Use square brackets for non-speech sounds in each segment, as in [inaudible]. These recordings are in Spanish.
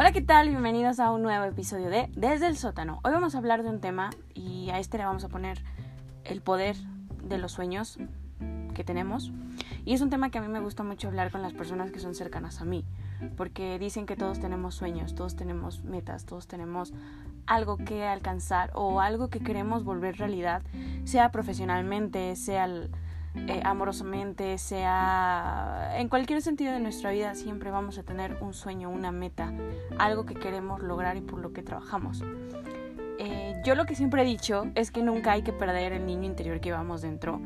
Hola, ¿qué tal? Bienvenidos a un nuevo episodio de Desde el sótano. Hoy vamos a hablar de un tema y a este le vamos a poner el poder de los sueños que tenemos. Y es un tema que a mí me gusta mucho hablar con las personas que son cercanas a mí, porque dicen que todos tenemos sueños, todos tenemos metas, todos tenemos algo que alcanzar o algo que queremos volver realidad, sea profesionalmente, sea eh, amorosamente, sea en cualquier sentido de nuestra vida, siempre vamos a tener un sueño, una meta, algo que queremos lograr y por lo que trabajamos. Eh, yo lo que siempre he dicho es que nunca hay que perder el niño interior que llevamos dentro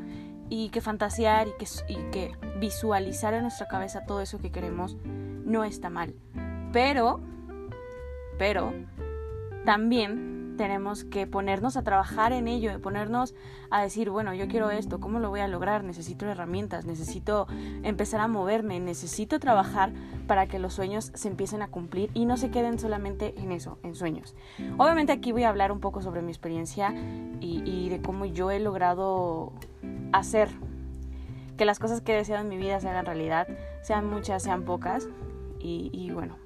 y que fantasear y que, y que visualizar en nuestra cabeza todo eso que queremos no está mal. Pero, pero, también tenemos que ponernos a trabajar en ello, ponernos a decir, bueno, yo quiero esto, ¿cómo lo voy a lograr? Necesito herramientas, necesito empezar a moverme, necesito trabajar para que los sueños se empiecen a cumplir y no se queden solamente en eso, en sueños. Obviamente aquí voy a hablar un poco sobre mi experiencia y, de cómo yo he logrado hacer que las cosas que he deseado en mi vida se hagan realidad, sean muchas, sean pocas. Y, bueno,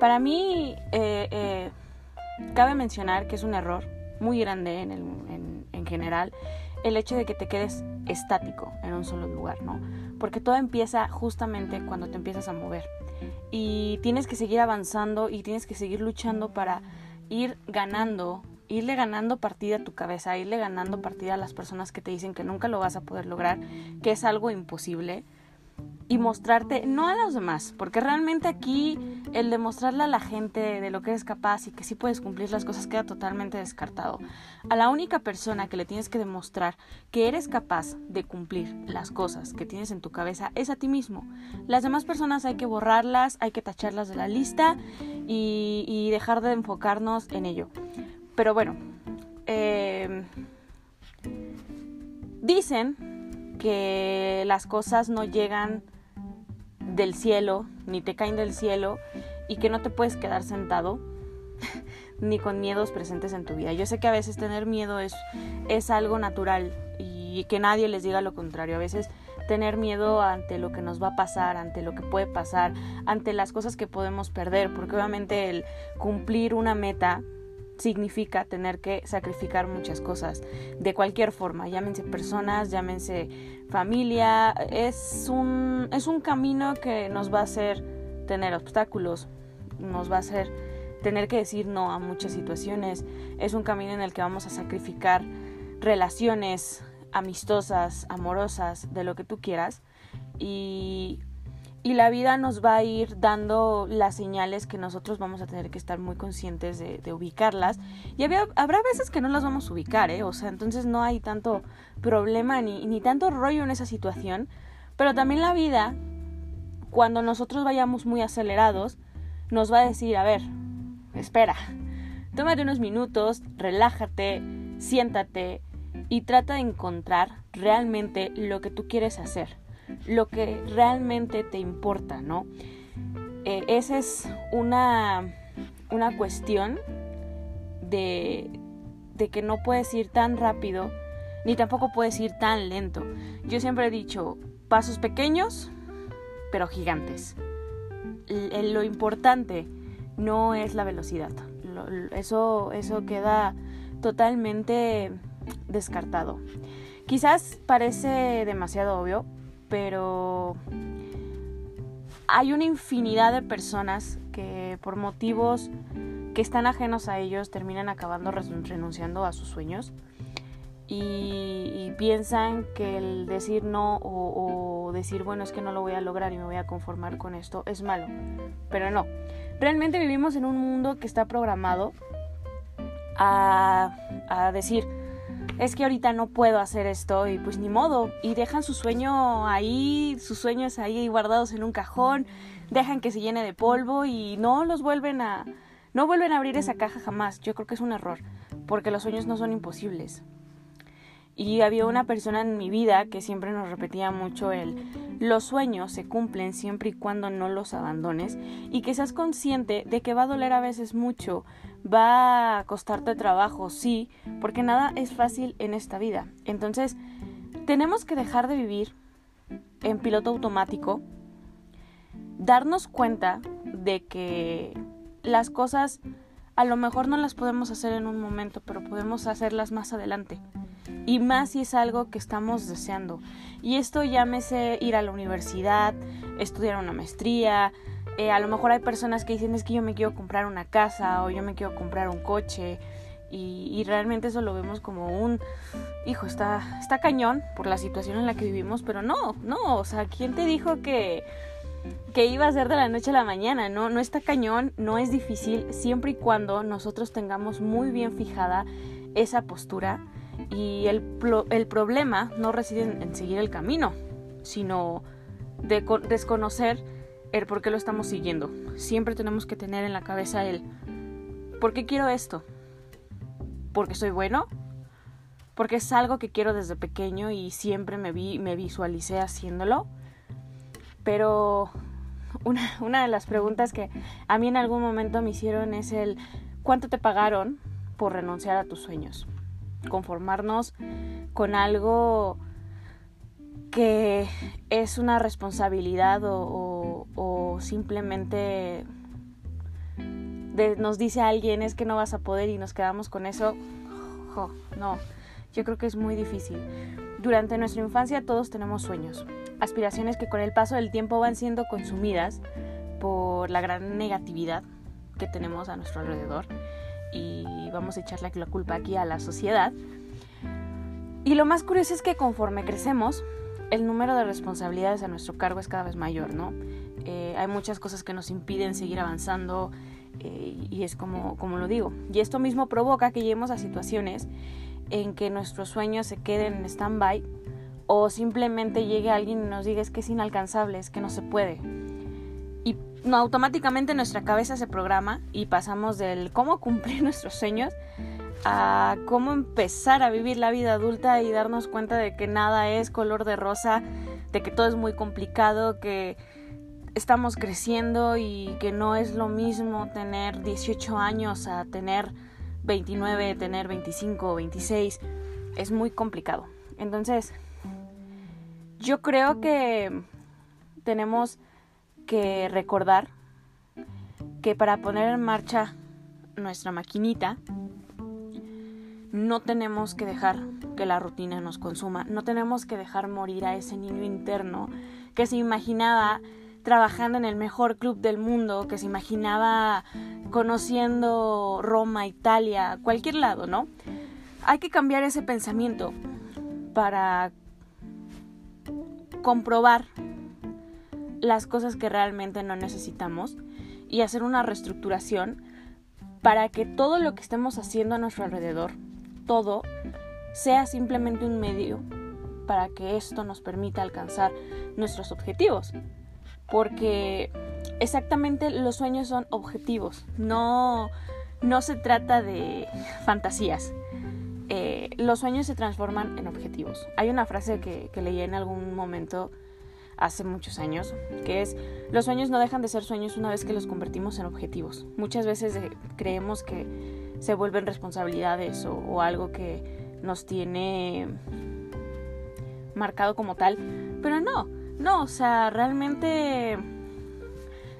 para mí... Eh, eh, Cabe mencionar que es un error muy grande en, en, general el hecho de que te quedes estático en un solo lugar, ¿no? Porque todo empieza justamente cuando te empiezas a mover. Y tienes que seguir avanzando y tienes que seguir luchando para ir ganando, irle ganando partida a tu cabeza, irle ganando partida a las personas que te dicen que nunca lo vas a poder lograr, que es algo imposible y mostrarte, no a los demás, porque realmente aquí el demostrarle a la gente de lo que eres capaz y que sí puedes cumplir las cosas queda totalmente descartado. A la única persona que le tienes que demostrar que eres capaz de cumplir las cosas que tienes en tu cabeza es a ti mismo. Las demás personas hay que borrarlas, hay que tacharlas de la lista y, dejar de enfocarnos en ello. Pero bueno, eh, dicen que las cosas no llegan del cielo, ni te caen del cielo y que no te puedes quedar sentado [laughs] ni con miedos presentes en tu vida. Yo sé que a veces tener miedo es, es algo natural y que nadie les diga lo contrario. A veces tener miedo ante lo que nos va a pasar, ante lo que puede pasar, ante las cosas que podemos perder, porque obviamente el cumplir una meta significa tener que sacrificar muchas cosas de cualquier forma, llámense personas, llámense familia, es un, es un camino que nos va a hacer tener obstáculos, nos va a hacer tener que decir no a muchas situaciones, es un camino en el que vamos a sacrificar relaciones amistosas, amorosas, de lo que tú quieras y y la vida nos va a ir dando las señales que nosotros vamos a tener que estar muy conscientes de, ubicarlas. Y habrá veces que no las vamos a ubicar, ¿eh? O sea, entonces no hay tanto problema ni, ni tanto rollo en esa situación. Pero también la vida, cuando nosotros vayamos muy acelerados, nos va a decir, a ver, espera, tómate unos minutos, relájate, siéntate y trata de encontrar realmente lo que tú quieres hacer lo que realmente te importa, ¿no? Eh, esa es una, una cuestión de, de que no puedes ir tan rápido ni tampoco puedes ir tan lento. Yo siempre he dicho, pasos pequeños, pero gigantes. lo importante no es la velocidad. eso, eso queda totalmente descartado. Quizás parece demasiado obvio, pero hay una infinidad de personas que por motivos que están ajenos a ellos terminan acabando renunciando a sus sueños y, piensan que el decir no o, decir bueno es que no lo voy a lograr y me voy a conformar con esto es malo, pero no. Realmente vivimos en un mundo que está programado a, a decir es que ahorita no puedo hacer esto y pues ni modo. Y dejan su sueño ahí, sus sueños ahí guardados en un cajón, dejan que se llene de polvo y no los vuelven a... No vuelven a abrir esa caja jamás. Yo creo que es un error, porque los sueños no son imposibles. Y había una persona en mi vida que siempre nos repetía mucho el los sueños se cumplen siempre y cuando no los abandones y que seas consciente de que va a doler a veces mucho, va a costarte trabajo, sí, porque nada es fácil en esta vida. Entonces, tenemos que dejar de vivir en piloto automático, darnos cuenta de que las cosas a lo mejor no las podemos hacer en un momento, pero podemos hacerlas más adelante. Y más si es algo que estamos deseando. Y esto llámese ir a la universidad, estudiar una maestría. Eh, a lo mejor hay personas que dicen es que yo me quiero comprar una casa o yo me quiero comprar un coche. Y, realmente eso lo vemos como un, hijo, está, está cañón por la situación en la que vivimos, pero no, no, o sea, ¿quién te dijo que que iba a ser de la noche a la mañana, ¿no? No está cañón, no es difícil, siempre y cuando nosotros tengamos muy bien fijada esa postura y el, el problema no reside en, seguir el camino, sino de desconocer el por qué lo estamos siguiendo. Siempre tenemos que tener en la cabeza el ¿por qué quiero esto? ¿Porque soy bueno? Porque es algo que quiero desde pequeño y siempre me vi me visualicé haciéndolo pero una, de las preguntas que a mí en algún momento me hicieron es el ¿cuánto te pagaron por renunciar a tus sueños? Conformarnos con algo que es una responsabilidad o, simplemente nos dice alguien es que no vas a poder y nos quedamos con eso. no, yo creo que es muy difícil. Durante nuestra infancia todos tenemos sueños, aspiraciones que con el paso del tiempo van siendo consumidas por la gran negatividad que tenemos a nuestro alrededor y vamos a echarle la culpa aquí a la sociedad. Y lo más curioso es que conforme crecemos, el número de responsabilidades a nuestro cargo es cada vez mayor, ¿no? Eh, hay muchas cosas que nos impiden seguir avanzando eh, y es como, como lo digo. Y esto mismo provoca que lleguemos a situaciones en que nuestros sueños se queden en stand-by o simplemente llegue alguien y nos diga es que es inalcanzable, es que no se puede. Y no, automáticamente nuestra cabeza se programa y pasamos del cómo cumplir [laughs] nuestros sueños a cómo empezar a vivir la vida adulta y darnos cuenta de que nada es color de rosa, de que todo es muy complicado, que estamos creciendo y que no es lo mismo tener 18 años a tener 29, tener 25 o 26. Es muy complicado. Entonces, yo creo que tenemos que recordar que para poner en marcha nuestra maquinita, no tenemos que dejar que la rutina nos consuma, no tenemos que dejar morir a ese niño interno que se imaginaba trabajando en el mejor club del mundo, que se imaginaba conociendo Roma, Italia, cualquier lado, ¿no? Hay que cambiar ese pensamiento para comprobar las cosas que realmente no necesitamos y hacer una reestructuración para que todo lo que estemos haciendo a nuestro alrededor, todo, sea simplemente un medio para que esto nos permita alcanzar nuestros objetivos. Porque exactamente los sueños son objetivos, no, no se trata de fantasías. Eh, los sueños se transforman en objetivos. Hay una frase que, que leí en algún momento hace muchos años, que es, los sueños no dejan de ser sueños una vez que los convertimos en objetivos. Muchas veces eh, creemos que se vuelven responsabilidades o, algo que nos tiene marcado como tal, pero no, no, o sea, realmente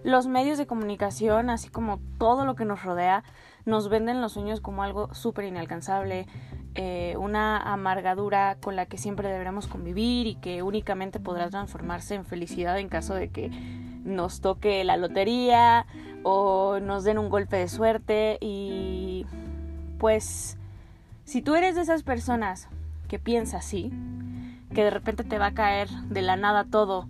los medios de comunicación, así como todo lo que nos rodea, nos venden los sueños como algo súper inalcanzable, eh, una amargadura con la que siempre deberemos convivir y que únicamente podrá transformarse en felicidad en caso de que nos toque la lotería o nos den un golpe de suerte y pues si tú eres de esas personas que piensa así, que de repente te va a caer de la nada todo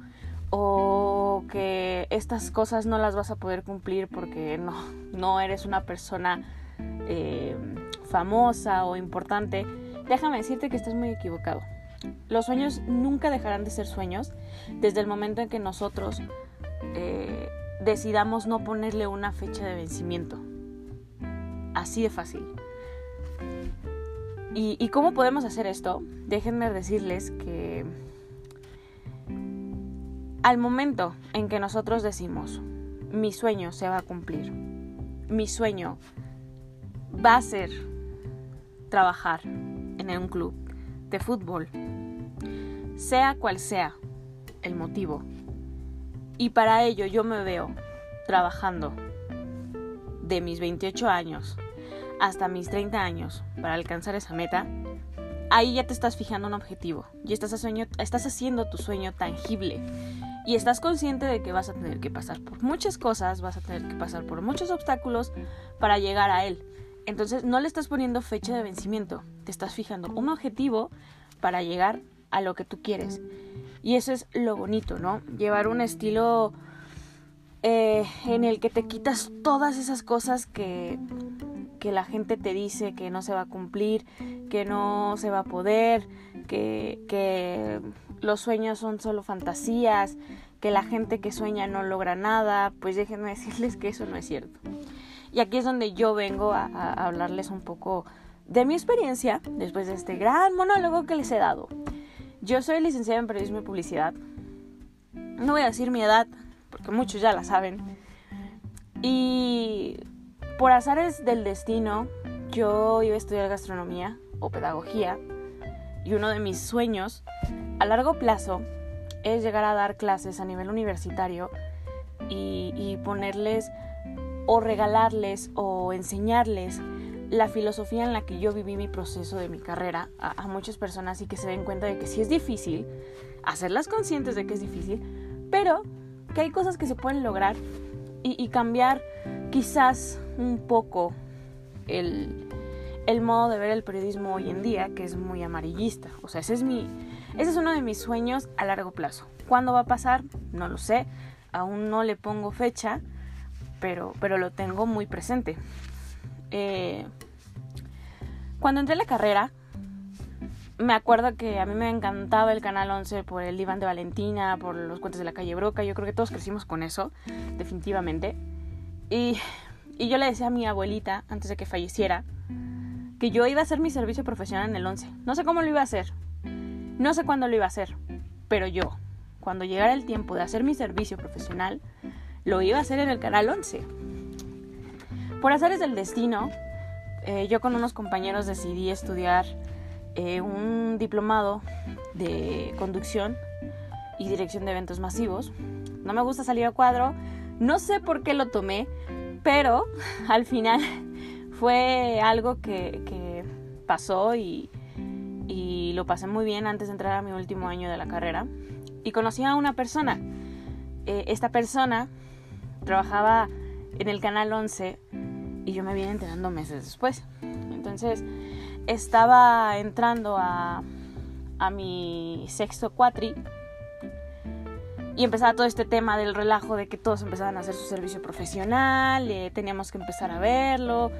o que estas cosas no las vas a poder cumplir porque no, no eres una persona eh, famosa o importante, déjame decirte que estás muy equivocado. Los sueños nunca dejarán de ser sueños desde el momento en que nosotros eh, decidamos no ponerle una fecha de vencimiento. Así de fácil. ¿Y, ¿Y, cómo podemos hacer esto? Déjenme decirles que al momento en que nosotros decimos, mi sueño se va a cumplir, mi sueño va a ser trabajar en un club de fútbol, sea cual sea el motivo. Y para ello yo me veo trabajando de mis 28 años hasta mis 30 años para alcanzar esa meta, ahí ya te estás fijando un objetivo y estás, estás haciendo tu sueño tangible y estás consciente de que vas a tener que pasar por muchas cosas, vas a tener que pasar por muchos obstáculos para llegar a él. Entonces no le estás poniendo fecha de vencimiento, te estás fijando un objetivo para llegar a lo que tú quieres. Y eso es lo bonito, ¿no? Llevar un estilo eh, en el que te quitas todas esas cosas que, que la gente te dice que no se va a cumplir, que no se va a poder, que, que los sueños son solo fantasías, que la gente que sueña no logra nada, pues déjenme [laughs] decirles que eso no es cierto. Y aquí es donde yo vengo a, hablarles un poco de mi experiencia después de este gran monólogo que les he dado. Yo soy licenciada en periodismo y publicidad. No voy a decir mi edad, porque muchos ya la saben. Y por azares del destino, yo iba a estudiar gastronomía o pedagogía. Y uno de mis sueños a largo plazo es llegar a dar clases a nivel universitario y, y ponerles o regalarles o enseñarles la filosofía en la que yo viví mi proceso de mi carrera a, muchas personas y que se den cuenta de que sí es difícil, hacerlas conscientes de que es difícil, pero que hay cosas que se pueden lograr y, cambiar quizás un poco el, el, modo de ver el periodismo hoy en día, que es muy amarillista. O sea, ese es, mi, ese es uno de mis sueños a largo plazo. ¿Cuándo va a pasar? No lo sé, aún no le pongo fecha, pero, pero lo tengo muy presente. Eh, cuando entré a la carrera, me acuerdo que a mí me encantaba el Canal 11 por el diván de Valentina, por los cuentos de la calle Broca. Yo creo que todos crecimos con eso, definitivamente. Y, y yo le decía a mi abuelita, antes de que falleciera, que yo iba a hacer mi servicio profesional en el 11. No sé cómo lo iba a hacer, no sé cuándo lo iba a hacer, pero yo, cuando llegara el tiempo de hacer mi servicio profesional, lo iba a hacer en el Canal 11. Por azares del destino, eh, yo con unos compañeros decidí estudiar eh, un diplomado de conducción y dirección de eventos masivos. No me gusta salir a cuadro, no sé por qué lo tomé, pero [laughs] al final [laughs] fue algo que, pasó y, y, lo pasé muy bien antes de entrar a mi último año de la carrera. Y conocí a una persona. Eh, esta persona trabajaba en el canal 11 y yo me vine enterando meses después. Entonces estaba entrando a, a mi sexto cuatri y empezaba todo este tema del relajo de que todos empezaban a hacer su servicio profesional, eh, teníamos que empezar a verlo.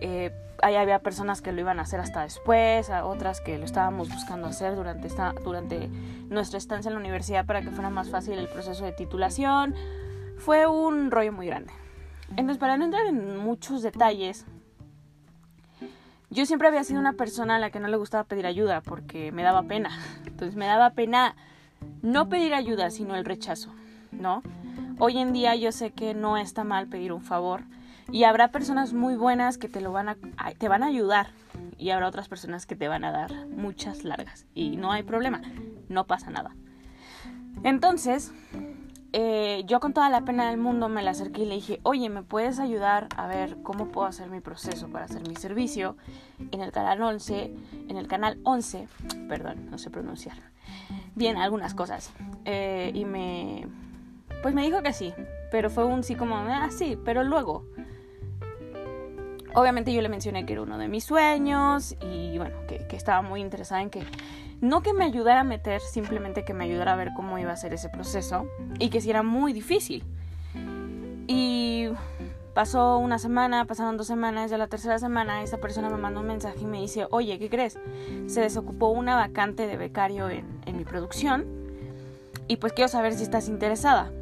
Eh, ahí había personas que lo iban a hacer hasta después, otras que lo estábamos buscando hacer durante, esta, durante nuestra estancia en la universidad para que fuera más fácil el proceso de titulación fue un rollo muy grande. Entonces, para no entrar en muchos detalles, yo siempre había sido una persona a la que no le gustaba pedir ayuda porque me daba pena. Entonces, me daba pena no pedir ayuda, sino el rechazo, ¿no? Hoy en día yo sé que no está mal pedir un favor y habrá personas muy buenas que te lo van a te van a ayudar y habrá otras personas que te van a dar muchas largas y no hay problema, no pasa nada. Entonces, eh, yo con toda la pena del mundo me la acerqué y le dije, oye, ¿me puedes ayudar a ver cómo puedo hacer mi proceso para hacer mi servicio en el canal 11, en el canal 11, perdón, no sé pronunciar bien algunas cosas. Eh, y me, pues me dijo que sí, pero fue un sí como, ah, pero luego. Obviamente yo le mencioné que era uno de mis sueños y bueno, que, que estaba muy interesada en que no que me ayudara a meter, simplemente que me ayudara a ver cómo iba a ser ese proceso y que si era muy difícil. Y pasó una semana, pasaron dos semanas, ya la tercera semana esa persona me mandó un mensaje y me dice, oye, ¿qué crees? Se desocupó una vacante de becario en, en mi producción y pues quiero saber si estás interesada.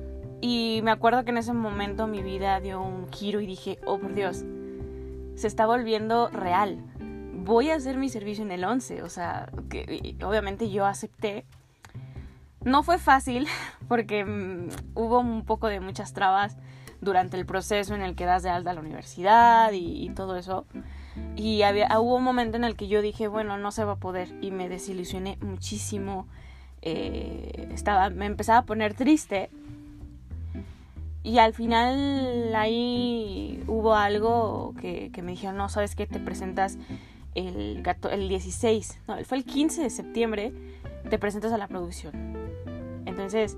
Y me acuerdo que en ese momento mi vida dio un giro y dije, oh por Dios, se está volviendo real voy a hacer mi servicio en el 11. O sea, que obviamente yo acepté. No fue fácil [laughs] porque mm, hubo un poco de muchas trabas durante el proceso en el que das de alta a la universidad y, todo eso. Y había, hubo un momento en el que yo dije, bueno, no se va a poder y me desilusioné muchísimo. Eh, estaba, me empezaba a poner triste Y al final ahí hubo algo que, que me dijeron, no, ¿sabes qué? Te presentas el, el 16, no, fue el 15 de septiembre, te presentas a la producción. Entonces,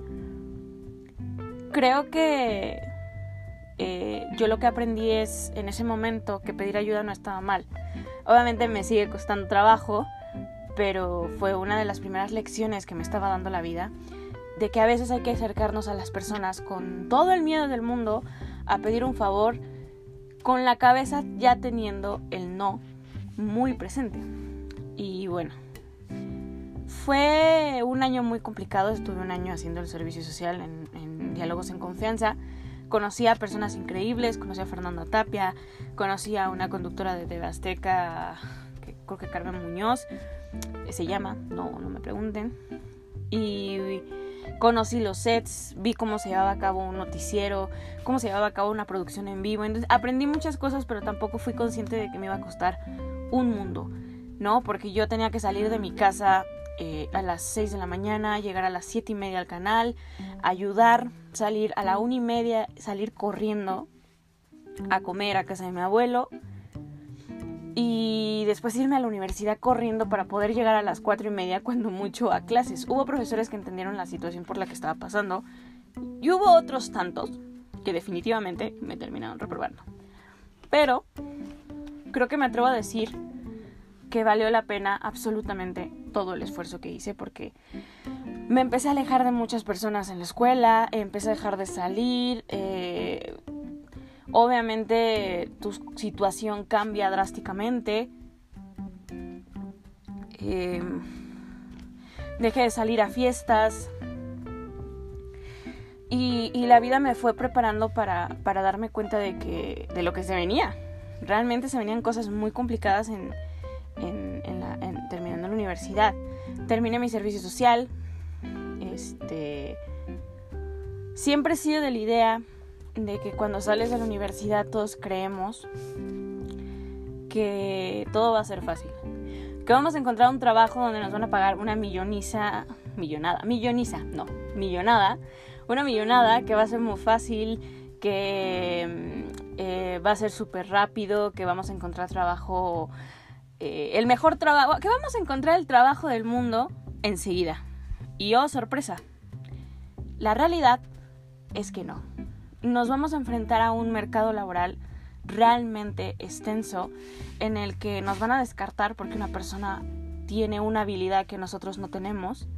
creo que eh, yo lo que aprendí es en ese momento que pedir ayuda no estaba mal. Obviamente me sigue costando trabajo, pero fue una de las primeras lecciones que me estaba dando la vida, de que a veces hay que acercarnos a las personas con todo el miedo del mundo a pedir un favor, con la cabeza ya teniendo el no muy presente. Y bueno, fue un año muy complicado, estuve un año haciendo el servicio social en, Diálogos en Confianza. Conocí a personas increíbles, conocí a Fernanda Tapia, conocí a una conductora de TV Azteca, que creo que Carmen Muñoz, se llama, no, no me pregunten. Y conocí los sets, vi cómo se llevaba a cabo un noticiero, cómo se llevaba a cabo una producción en vivo. Aprendí muchas cosas, pero tampoco fui consciente de que me iba a costar un mundo, ¿no? Porque yo tenía que salir de mi casa eh, a las 6 de la mañana, llegar a las 7 y media al canal, ayudar, salir a la 1 y media, salir corriendo a comer a casa de mi abuelo y después irme a la universidad corriendo para poder llegar a las 4 y media cuando mucho a clases. Hubo profesores que entendieron la situación por la que estaba pasando y hubo otros tantos que definitivamente me terminaron reprobando. Pero creo que me atrevo a decir que valió la pena absolutamente todo el esfuerzo que hice porque me empecé a alejar de muchas personas en la escuela, empecé a dejar de salir, eh, obviamente tu situación cambia drásticamente. Eh, dejé de salir a fiestas y, la vida me fue preparando para, para darme cuenta de, que, de lo que se venía realmente se venían cosas muy complicadas en, terminando la universidad. Terminé mi servicio social. Este, siempre he sido de la idea de que cuando sales de la universidad todos creemos que todo va a ser fácil. Que vamos a encontrar un trabajo donde nos van a pagar una milloniza, millonada, milloniza, no, millonada, una millonada que va a ser muy fácil, que eh, va a ser súper rápido, que vamos a encontrar trabajo, eh, el mejor trabajo, que vamos a encontrar el trabajo del mundo enseguida. Y oh, sorpresa, la realidad es que no. Nos vamos a enfrentar a un mercado laboral realmente extenso en el que nos van a descartar porque una persona tiene una habilidad que nosotros no tenemos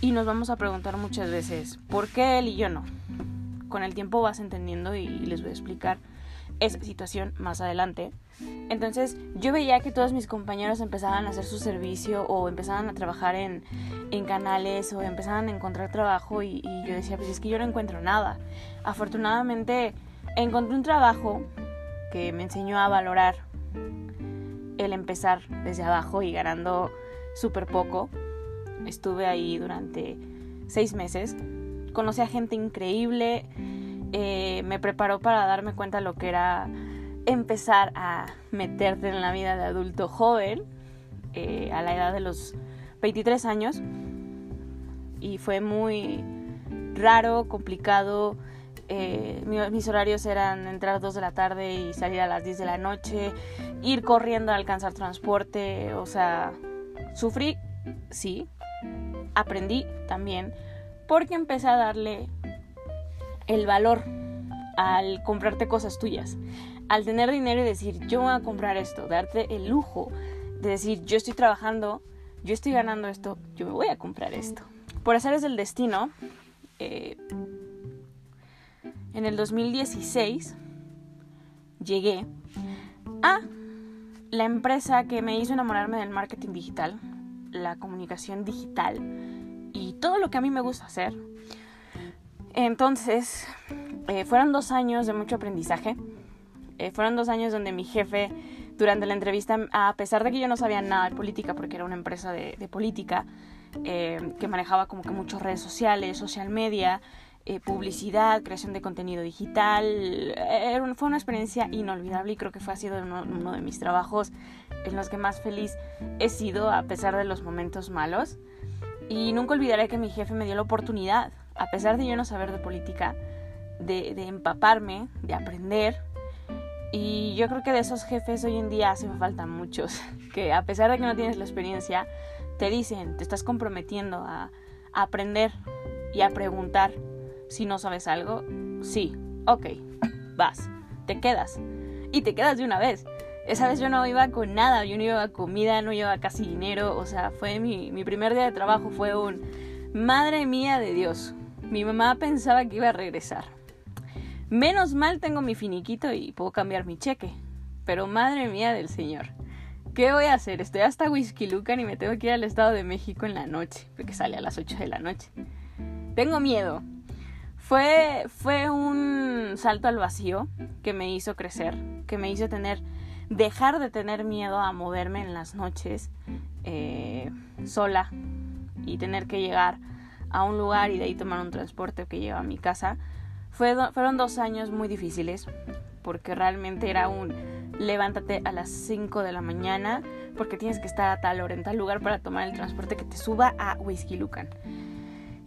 y nos vamos a preguntar muchas veces, ¿por qué él y yo no? Con el tiempo vas entendiendo y les voy a explicar esa situación más adelante. Entonces yo veía que todos mis compañeros empezaban a hacer su servicio o empezaban a trabajar en, en canales o empezaban a encontrar trabajo y, y, yo decía, pues es que yo no encuentro nada. Afortunadamente encontré un trabajo que me enseñó a valorar el empezar desde abajo y ganando súper poco. Estuve ahí durante seis meses. Conocí a gente increíble eh, me preparó para darme cuenta lo que era empezar a meterte en la vida de adulto joven eh, a la edad de los 23 años. Y fue muy raro, complicado. Eh, mis horarios eran entrar a 2 de la tarde y salir a las 10 de la noche, ir corriendo a alcanzar transporte, o sea, sufrí, sí, aprendí también, porque empecé a darle el valor al comprarte cosas tuyas, al tener dinero y decir, yo voy a comprar esto, darte el lujo de decir, yo estoy trabajando, yo estoy ganando esto, yo me voy a comprar esto. Por hacer del destino, eh, en el 2016 llegué a la empresa que me hizo enamorarme del marketing digital, la comunicación digital y todo lo que a mí me gusta hacer entonces, eh, fueron dos años de mucho aprendizaje. Eh, fueron dos años donde mi jefe, durante la entrevista, a pesar de que yo no sabía nada de política, porque era una empresa de, política, eh, que manejaba como que muchas redes sociales, social media, publicidad, creación de contenido digital, fue una experiencia inolvidable y creo que fue ha sido uno, uno de mis trabajos en los que más feliz he sido a pesar de los momentos malos. Y nunca olvidaré que mi jefe me dio la oportunidad a pesar de yo no saber de política, de, empaparme, de aprender. Y yo creo que de esos jefes hoy en día hacen falta muchos, [laughs] que a pesar de que no tienes la experiencia, te dicen, te estás comprometiendo a, a aprender y a preguntar si no sabes algo. Sí, ok, vas, te quedas. Y te quedas de una vez. Esa vez yo no iba con nada, yo no iba a comida, no iba casi dinero, o sea, fue mi, mi primer día de trabajo, fue un, madre mía de Dios, mi mamá pensaba que iba a regresar. Menos mal tengo mi finiquito y puedo cambiar mi cheque, pero madre mía del Señor. ¿Qué voy a hacer? Estoy hasta Whisky Lucan y me tengo que ir al Estado de México en la noche, porque sale a las 8 de la noche. Tengo miedo. Fue, fue un salto al vacío que me hizo crecer, que me hizo tener dejar de tener miedo a moverme en las noches eh, sola y tener que llegar a un lugar y de ahí tomar un transporte que lleva a mi casa. Fue, fueron dos años muy difíciles porque realmente era un levántate a las 5 de la mañana porque tienes que estar a tal hora en tal lugar para tomar el transporte que te suba a Whisky Lucan.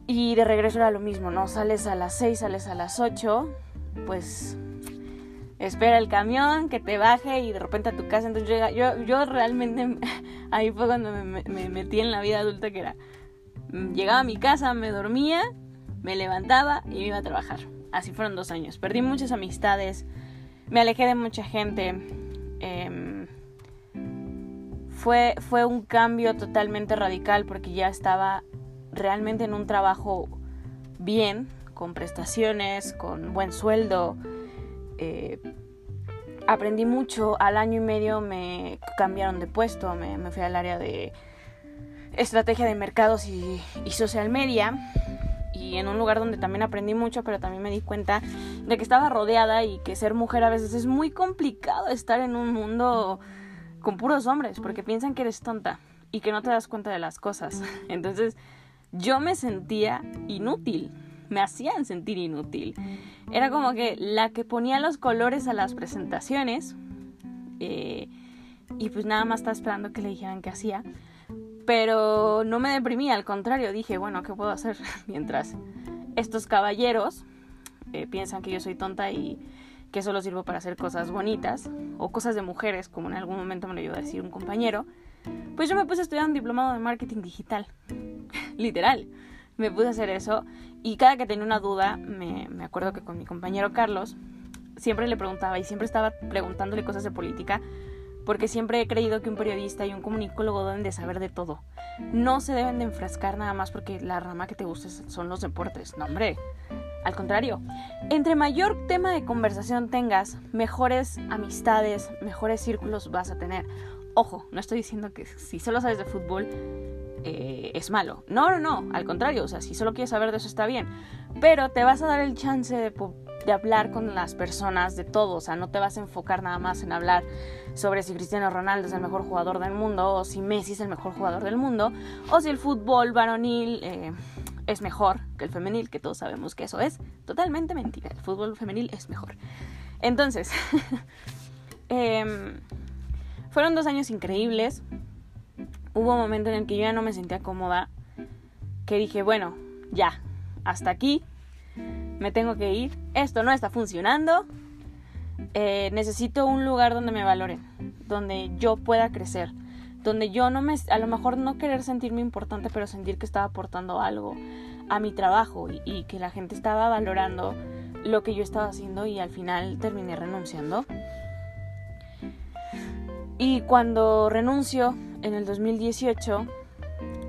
Y de regreso era lo mismo, ¿no? Sales a las 6, sales a las 8, pues espera el camión, que te baje y de repente a tu casa. Entonces llega, yo, yo realmente [laughs] ahí fue cuando me, metí en la vida adulta que era, llegaba a mi casa, me dormía, me levantaba y me iba a trabajar. Así fueron dos años. Perdí muchas amistades, me alejé de mucha gente. Em, fue, fue un cambio totalmente radical porque ya estaba realmente en un trabajo bien, con prestaciones, con buen sueldo, eh, aprendí mucho. Al año y medio me cambiaron de puesto, me, fui al área de estrategia de mercados y, social media. Y en un lugar donde también aprendí mucho, pero también me di cuenta de que estaba rodeada y que ser mujer a veces es muy complicado estar en un mundo con puros hombres, porque piensan que eres tonta y que no te das cuenta de las cosas. [laughs] Entonces yo me sentía inútil me hacían sentir inútil. Era como que la que ponía los colores a las presentaciones eh, y pues nada más estaba esperando que le dijeran qué hacía. Pero no me deprimí, al contrario, dije, bueno, ¿qué puedo hacer? [laughs] Mientras estos caballeros eh, piensan que yo soy tonta y que solo sirvo para hacer cosas bonitas o cosas de mujeres, como en algún momento me lo ayudó a decir un compañero, pues yo me puse a estudiar un diplomado de marketing digital. [laughs] Literal me puse a hacer eso y cada que tenía una duda, me, me acuerdo que con mi compañero Carlos, siempre le preguntaba y siempre estaba preguntándole cosas de política porque siempre he creído que un periodista y un comunicólogo deben de saber de todo. No se deben de enfrascar nada más porque la rama que te gusta son los deportes. No, hombre. Al contrario, entre mayor tema de conversación tengas, mejores amistades, mejores círculos vas a tener. Ojo, no estoy diciendo que si solo sabes de fútbol eh, es malo. No, no, no, al contrario, o sea, si solo quieres saber de eso está bien. Pero te vas a dar el chance de, de, hablar con las personas de todo, o sea, no te vas a enfocar nada más en hablar sobre si Cristiano Ronaldo es el mejor jugador del mundo, o si Messi es el mejor jugador del mundo, o si el fútbol varonil eh, es mejor que el femenil, que todos sabemos que eso es totalmente mentira, el fútbol femenil es mejor. Entonces, [laughs] em, fueron dos años increíbles, hubo un momento en el que yo ya no me sentía cómoda, que dije, bueno, ya, hasta aquí, me tengo que ir, esto no está funcionando, eh, necesito un lugar donde me valoren, donde yo pueda crecer, donde yo no me, a lo mejor no querer sentirme importante, pero sentir que estaba aportando algo a mi trabajo y, que la gente estaba valorando lo que yo estaba haciendo y al final terminé renunciando. Y cuando renuncio, en el 2018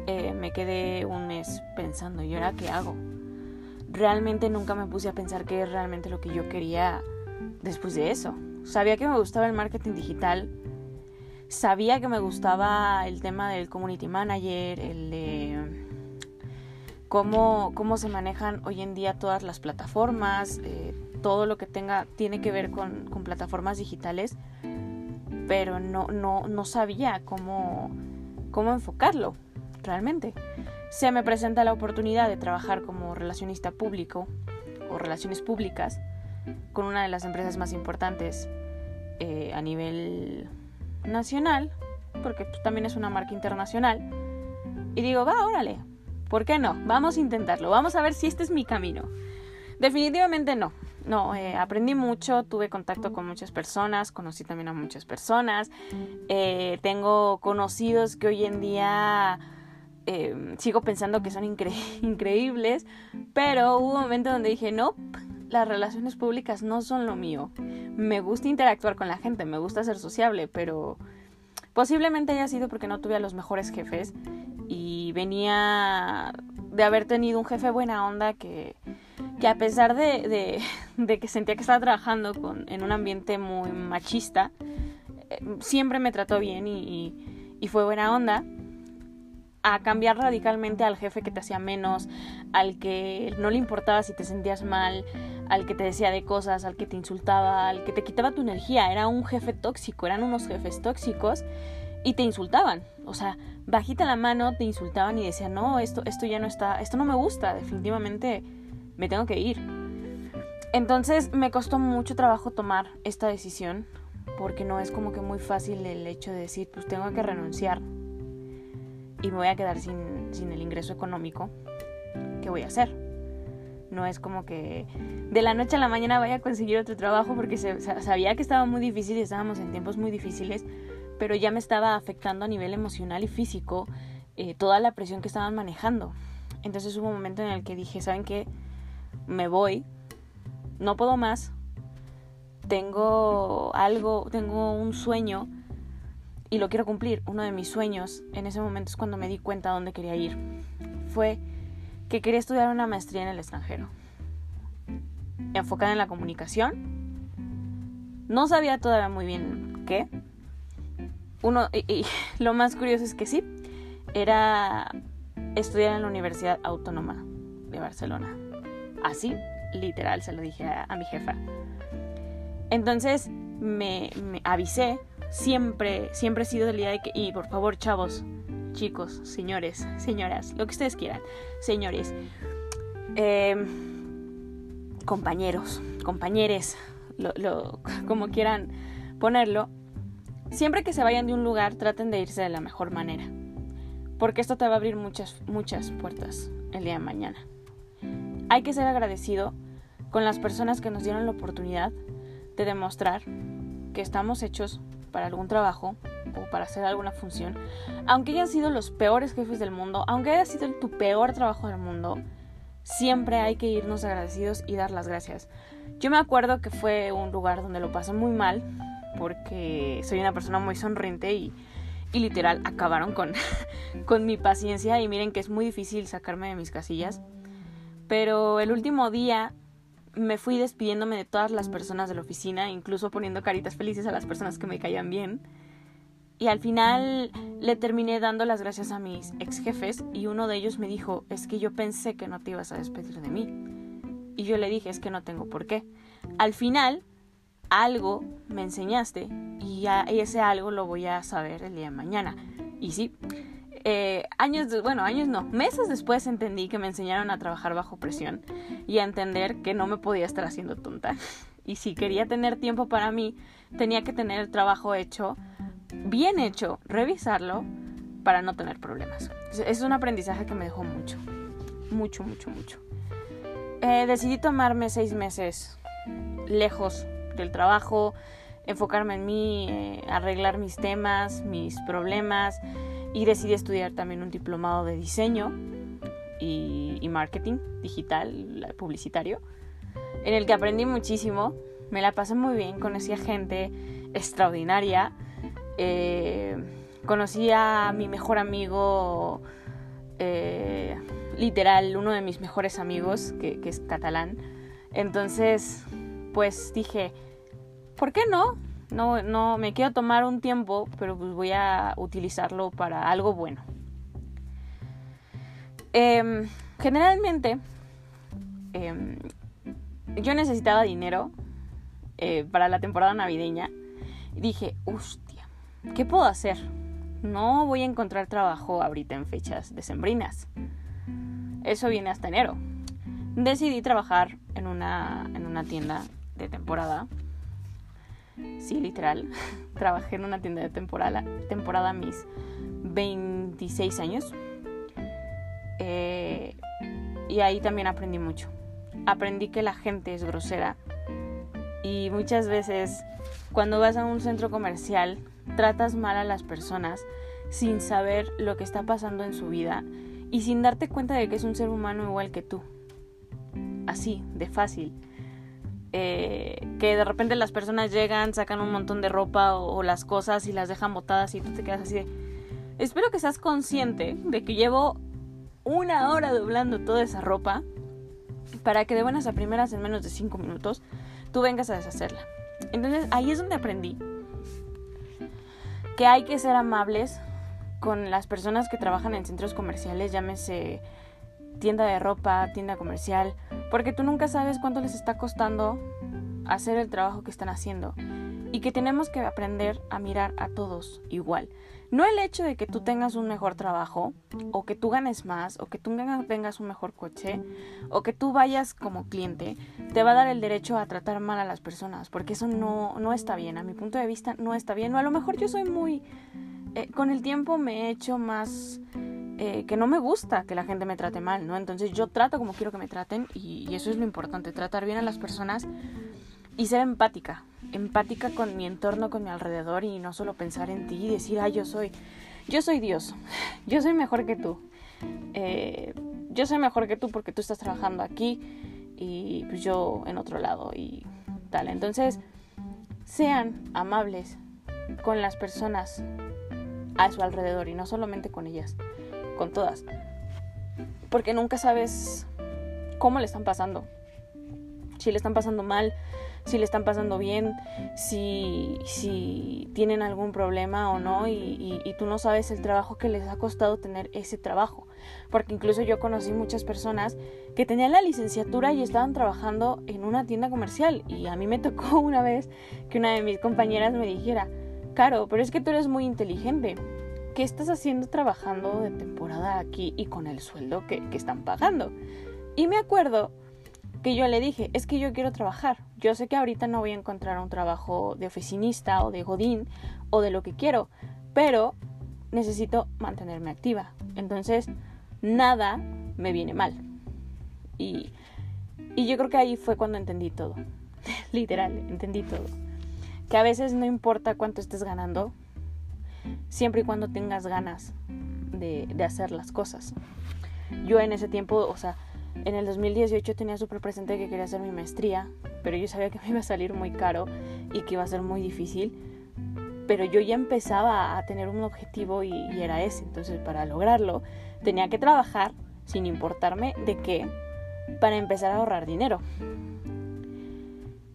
eh, me quedé un mes pensando, ¿y ahora qué hago? Realmente nunca me puse a pensar qué es realmente lo que yo quería después de eso. Sabía que me gustaba el marketing digital, sabía que me gustaba el tema del community manager, el de cómo, cómo se manejan hoy en día todas las plataformas, eh, todo lo que tenga, tiene que ver con, con plataformas digitales pero no, no, no sabía cómo, cómo enfocarlo realmente. Se me presenta la oportunidad de trabajar como relacionista público o relaciones públicas con una de las empresas más importantes eh, a nivel nacional, porque pues, también es una marca internacional. Y digo, va, órale, ¿por qué no? Vamos a intentarlo, vamos a ver si este es mi camino. Definitivamente no. no, eh, aprendí mucho, tuve contacto con muchas personas, conocí también a muchas personas, eh, tengo conocidos que hoy en día eh, sigo pensando que son [laughs] increíbles, pero hubo un momento donde dije, no, las relaciones públicas no son lo mío. Me gusta interactuar con la gente, me gusta ser sociable, pero posiblemente haya sido porque no tuve a los mejores jefes y venía de haber tenido un jefe buena onda que, que a pesar de, [laughs] que sentía que estaba trabajando con, en un ambiente muy machista, eh, siempre me trató bien y fue buena onda a cambiar radicalmente al jefe que te hacía menos, al que no le importaba si te sentías mal, al que te decía de cosas, al que te insultaba, al que te quitaba tu energía. Era un jefe tóxico, eran unos jefes tóxicos y te insultaban. O sea, bajita la mano, te insultaban y decían, no, esto, esto ya no está, esto no me gusta, definitivamente me tengo que ir. Entonces me costó mucho trabajo tomar esta decisión porque no es como que muy fácil el hecho de decir, pues tengo que renunciar y me voy a quedar sin, sin el ingreso económico, ¿qué voy a hacer? No es como que de la noche a la mañana vaya a conseguir otro trabajo porque se, sabía que estaba muy difícil y estábamos en tiempos muy difíciles, pero ya me estaba afectando a nivel emocional y físico eh, toda la presión que estaban manejando. Entonces hubo un momento en el que dije, ¿saben qué? Me voy, no puedo más, tengo algo, tengo un sueño y lo quiero cumplir. Uno de mis sueños en ese momento es cuando me di cuenta a dónde quería ir. Fue que quería estudiar una maestría en el extranjero, enfocada en la comunicación. No sabía todavía muy bien qué. Uno, y, [laughs] lo más curioso es que sí, era estudiar en la Universidad Autónoma de Barcelona. Así, literal, se lo dije a, mi jefa. Entonces me, me avisé siempre, siempre he sido del día de que, y por favor, chavos, chicos, señores, señoras, lo que ustedes quieran, señores, em, compañeros, compañeres, lo, [laughs] como quieran ponerlo, siempre que se vayan de un lugar traten de irse de la mejor manera, porque esto te va a abrir muchas, muchas puertas el día de mañana. Hay que ser agradecido con las personas que nos dieron la oportunidad de demostrar que estamos hechos para algún trabajo o para hacer alguna función, aunque hayan sido los peores jefes del mundo, aunque haya sido tu peor trabajo del mundo, siempre hay que irnos agradecidos y dar las gracias. Yo me acuerdo que fue un lugar donde lo pasé muy mal, porque soy una persona muy sonriente y, literal acabaron con, [laughs] con mi paciencia y miren que es muy difícil sacarme de mis casillas. Pero el último día me fui despidiéndome de todas las personas de la oficina, incluso poniendo caritas felices a las personas que me caían bien. Y al final le terminé dando las gracias a mis ex jefes y uno de ellos me dijo, es que yo pensé que no te ibas a despedir de mí. Y yo le dije, es que no tengo por qué. Al final, algo me enseñaste y, ese algo lo voy a saber el día de mañana. Y sí, eh, años, bueno, años no, meses después entendí que me enseñaron a trabajar bajo presión y a entender que no me podía estar haciendo tonta. [laughs] Y si quería tener tiempo para mí, tenía que tener el trabajo hecho, bien hecho, revisarlo para no tener problemas. Es un aprendizaje que me dejó mucho, mucho, mucho, mucho. Eh, decidí tomarme seis meses lejos del trabajo, enfocarme en mí, eh, arreglar mis temas, mis problemas y decidí estudiar también un diplomado de diseño y, marketing digital, publicitario, en el que aprendí muchísimo, me la pasé muy bien, conocí a gente extraordinaria, eh, conocí a mi mejor amigo, eh, literal, uno de mis mejores amigos, que, que es catalán, entonces pues dije, ¿por qué no? No, no me quiero tomar un tiempo, pero pues voy a utilizarlo para algo bueno. Em, generalmente, em, yo necesitaba dinero eh, para la temporada navideña y dije, hostia, ¿qué puedo hacer? No voy a encontrar trabajo ahorita en fechas decembrinas. Eso viene hasta enero. Decidí trabajar en una, en una tienda de temporada Sí, literal. [laughs] Trabajé en una tienda de temporada, temporada mis 26 años. Eh, y ahí también aprendí mucho. Aprendí que la gente es grosera Y muchas veces cuando vas a un centro comercial tratas mal a las personas sin saber lo que está pasando en su vida y sin darte cuenta de que es un ser humano igual que tú. Así, de fácil. Eh, que de repente las personas llegan, sacan un montón de ropa o, las cosas y las dejan botadas y tú te quedas así de... Espero que seas consciente de que llevo una hora doblando toda esa ropa para que de buenas a primeras en menos de cinco minutos tú vengas a deshacerla. Entonces ahí es donde aprendí que hay que ser amables con las personas que trabajan en centros comerciales, llámese tienda de ropa, tienda comercial, porque tú nunca sabes cuánto les está costando hacer el trabajo que están haciendo. Y que tenemos que aprender a mirar a todos igual. No el hecho de que tú tengas un mejor trabajo o que tú ganes más o que tú tengas un mejor coche o que tú vayas como cliente te va a dar el derecho a tratar mal a las personas porque eso no, no está bien, a mi punto de vista no está bien. O a lo mejor yo soy muy... Eh, con el tiempo me he hecho más eh, que no me gusta que la gente me trate mal, ¿no? Entonces yo trato como quiero que me traten y, eso es lo importante, tratar bien a las personas y ser empática, empática con mi entorno, con mi alrededor y no solo pensar en ti y decir, ah, yo soy, yo soy Dios, [laughs] yo soy mejor que tú, eh, yo soy mejor que tú porque tú estás trabajando aquí y pues yo en otro lado y tal. Entonces, sean amables con las personas a su alrededor y no solamente con ellas con todas. Porque nunca sabes cómo le están pasando. Si le están pasando mal, si le están pasando bien, si, si tienen algún problema o no, y, y, tú no sabes el trabajo que les ha costado tener ese trabajo. Porque incluso yo conocí muchas personas que tenían la licenciatura y estaban trabajando en una tienda comercial. Y a mí me tocó [laughs] una vez que una de mis compañeras me dijera, Caro, pero es que tú eres muy inteligente. ¿Qué estás haciendo trabajando de temporada aquí y con el sueldo que, están pagando? Y me acuerdo que yo le dije, es que yo quiero trabajar. Yo sé que ahorita no voy a encontrar un trabajo de oficinista o de godín o de lo que quiero, pero necesito mantenerme activa. Entonces, nada me viene mal. Y, y yo creo que ahí fue cuando entendí todo. [laughs] Literal, entendí todo. Que a veces no importa cuánto estés ganando, siempre y cuando tengas ganas de, hacer las cosas. Yo en ese tiempo, o sea, en el 2018 tenía súper presente que quería hacer mi maestría, pero yo sabía que me iba a salir muy caro y que iba a ser muy difícil. Pero yo ya empezaba a tener un objetivo y, era ese. Entonces, para lograrlo, tenía que trabajar sin importarme de qué para empezar a ahorrar dinero.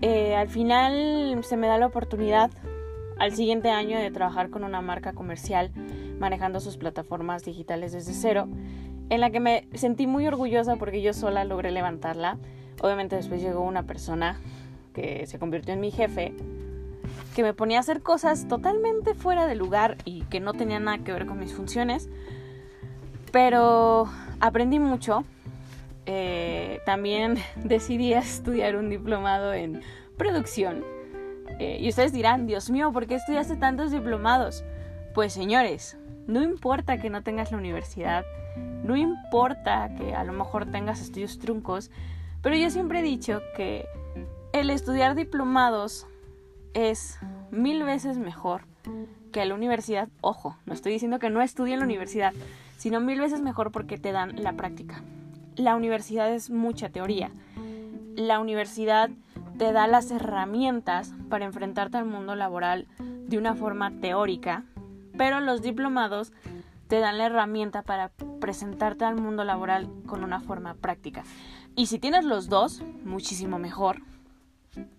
Eh, al final se me da la oportunidad al siguiente año de trabajar con una marca comercial manejando sus plataformas digitales desde cero, en la que me sentí muy orgullosa porque yo sola logré levantarla. Obviamente después llegó una persona que se convirtió en mi jefe, que me ponía a hacer cosas totalmente fuera de lugar y que no tenían nada que ver con mis funciones, pero aprendí mucho. Eh, también [laughs] decidí estudiar un diplomado en producción eh, y ustedes dirán, Dios mío, ¿por qué estudiaste tantos diplomados? Pues señores, no importa que no tengas la universidad, no importa que a lo mejor tengas estudios truncos, pero yo siempre he dicho que el estudiar diplomados es mil veces mejor que la universidad. Ojo, no estoy diciendo que no estudie en la universidad, sino mil veces mejor porque te dan la práctica. La universidad es mucha teoría. La universidad te da las herramientas para enfrentarte al mundo laboral de una forma teórica, pero los diplomados te dan la herramienta para presentarte al mundo laboral con una forma práctica. Y si tienes los dos, muchísimo mejor.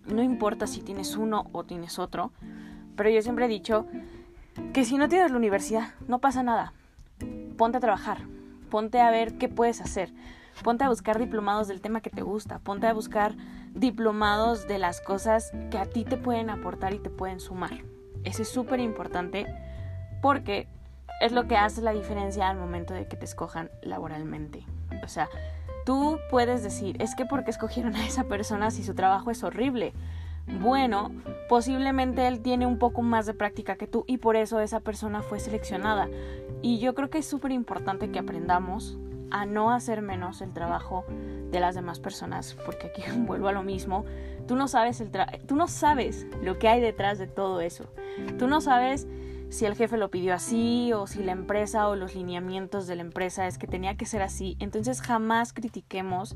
No importa si tienes uno o tienes otro, pero yo siempre he dicho que si no tienes la universidad, no pasa nada. Ponte a trabajar, ponte a ver qué puedes hacer, ponte a buscar diplomados del tema que te gusta, ponte a buscar diplomados de las cosas que a ti te pueden aportar y te pueden sumar. Eso es súper importante porque es lo que hace la diferencia al momento de que te escojan laboralmente. O sea, tú puedes decir, es que porque escogieron a esa persona si su trabajo es horrible. Bueno, posiblemente él tiene un poco más de práctica que tú y por eso esa persona fue seleccionada. Y yo creo que es súper importante que aprendamos a no hacer menos el trabajo de las demás personas, porque aquí [laughs] vuelvo a lo mismo, tú no sabes el tú no sabes lo que hay detrás de todo eso. Tú no sabes si el jefe lo pidió así o si la empresa o los lineamientos de la empresa es que tenía que ser así. Entonces jamás critiquemos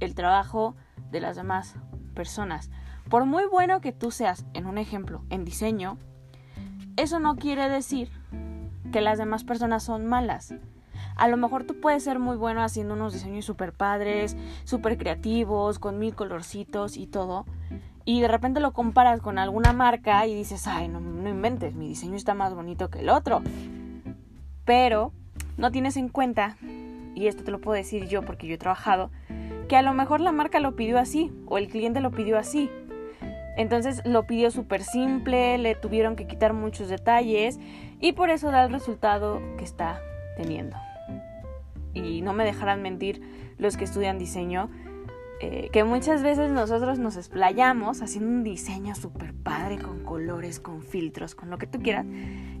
el trabajo de las demás personas. Por muy bueno que tú seas, en un ejemplo, en diseño, eso no quiere decir que las demás personas son malas. A lo mejor tú puedes ser muy bueno haciendo unos diseños súper padres, súper creativos, con mil colorcitos y todo. Y de repente lo comparas con alguna marca y dices, ay, no, no inventes, mi diseño está más bonito que el otro. Pero no tienes en cuenta, y esto te lo puedo decir yo porque yo he trabajado, que a lo mejor la marca lo pidió así o el cliente lo pidió así. Entonces lo pidió súper simple, le tuvieron que quitar muchos detalles y por eso da el resultado que está teniendo. Y no me dejarán mentir los que estudian diseño, eh, que muchas veces nosotros nos explayamos haciendo un diseño súper padre con colores, con filtros, con lo que tú quieras.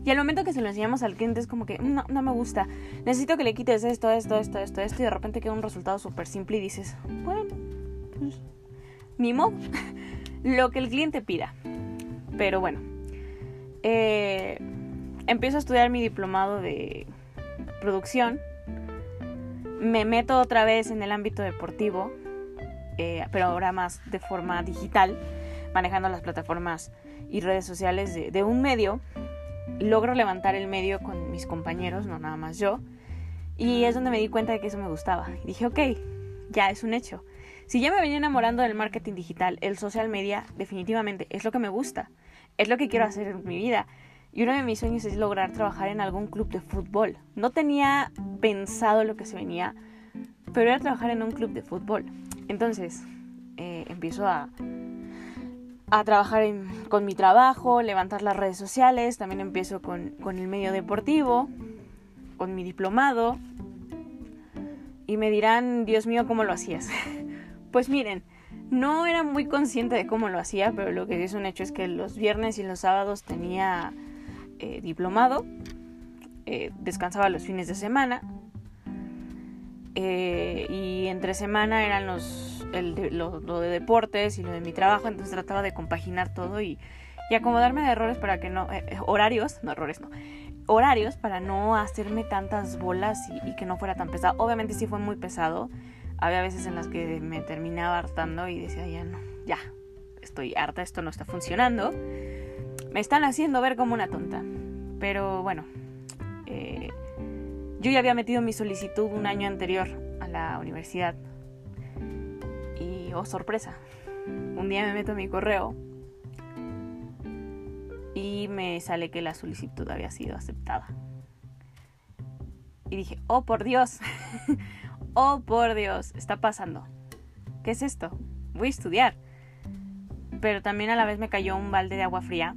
Y al momento que se lo enseñamos al cliente es como que no, no me gusta, necesito que le quites esto, esto, esto, esto, esto, y de repente queda un resultado súper simple y dices, bueno, pues, ni modo. [laughs] lo que el cliente pida. Pero bueno, eh, empiezo a estudiar mi diplomado de producción. Me meto otra vez en el ámbito deportivo, eh, pero ahora más de forma digital, manejando las plataformas y redes sociales de, un medio. Logro levantar el medio con mis compañeros, no nada más yo. Y es donde me di cuenta de que eso me gustaba. Dije, ok, ya es un hecho. Si ya me venía enamorando del marketing digital, el social media definitivamente es lo que me gusta, es lo que quiero hacer en mi vida. Y uno de mis sueños es lograr trabajar en algún club de fútbol. No tenía pensado lo que se venía, pero era trabajar en un club de fútbol. Entonces, eh, empiezo a, a trabajar con mi trabajo, levantar las redes sociales, también empiezo con, con el medio deportivo, con mi diplomado. Y me dirán, Dios mío, ¿cómo lo hacías? [laughs] Pues miren, no era muy consciente de cómo lo hacía, pero lo que es un hecho es que los viernes y los sábados tenía eh, diplomado, eh, descansaba los fines de semana eh, y entre semana eran los lo, de deportes y lo de mi trabajo, entonces trataba de compaginar todo y, acomodarme de errores para que no, horarios, no errores, no, horarios para no hacerme tantas bolas y, y que no fuera tan pesado. Obviamente sí fue muy pesado había veces en las que me terminaba hartando y decía, ya no, ya, estoy harta, esto no está funcionando. Me están haciendo ver como una tonta. Pero bueno, eh, yo ya había metido mi solicitud un año anterior a la universidad. Y, oh sorpresa, un día me meto en mi correo y me sale que la solicitud había sido aceptada. Y dije, oh por Dios, [laughs] oh por Dios, está pasando. ¿Qué es esto? Voy a estudiar. Pero también a la vez me cayó un balde de agua fría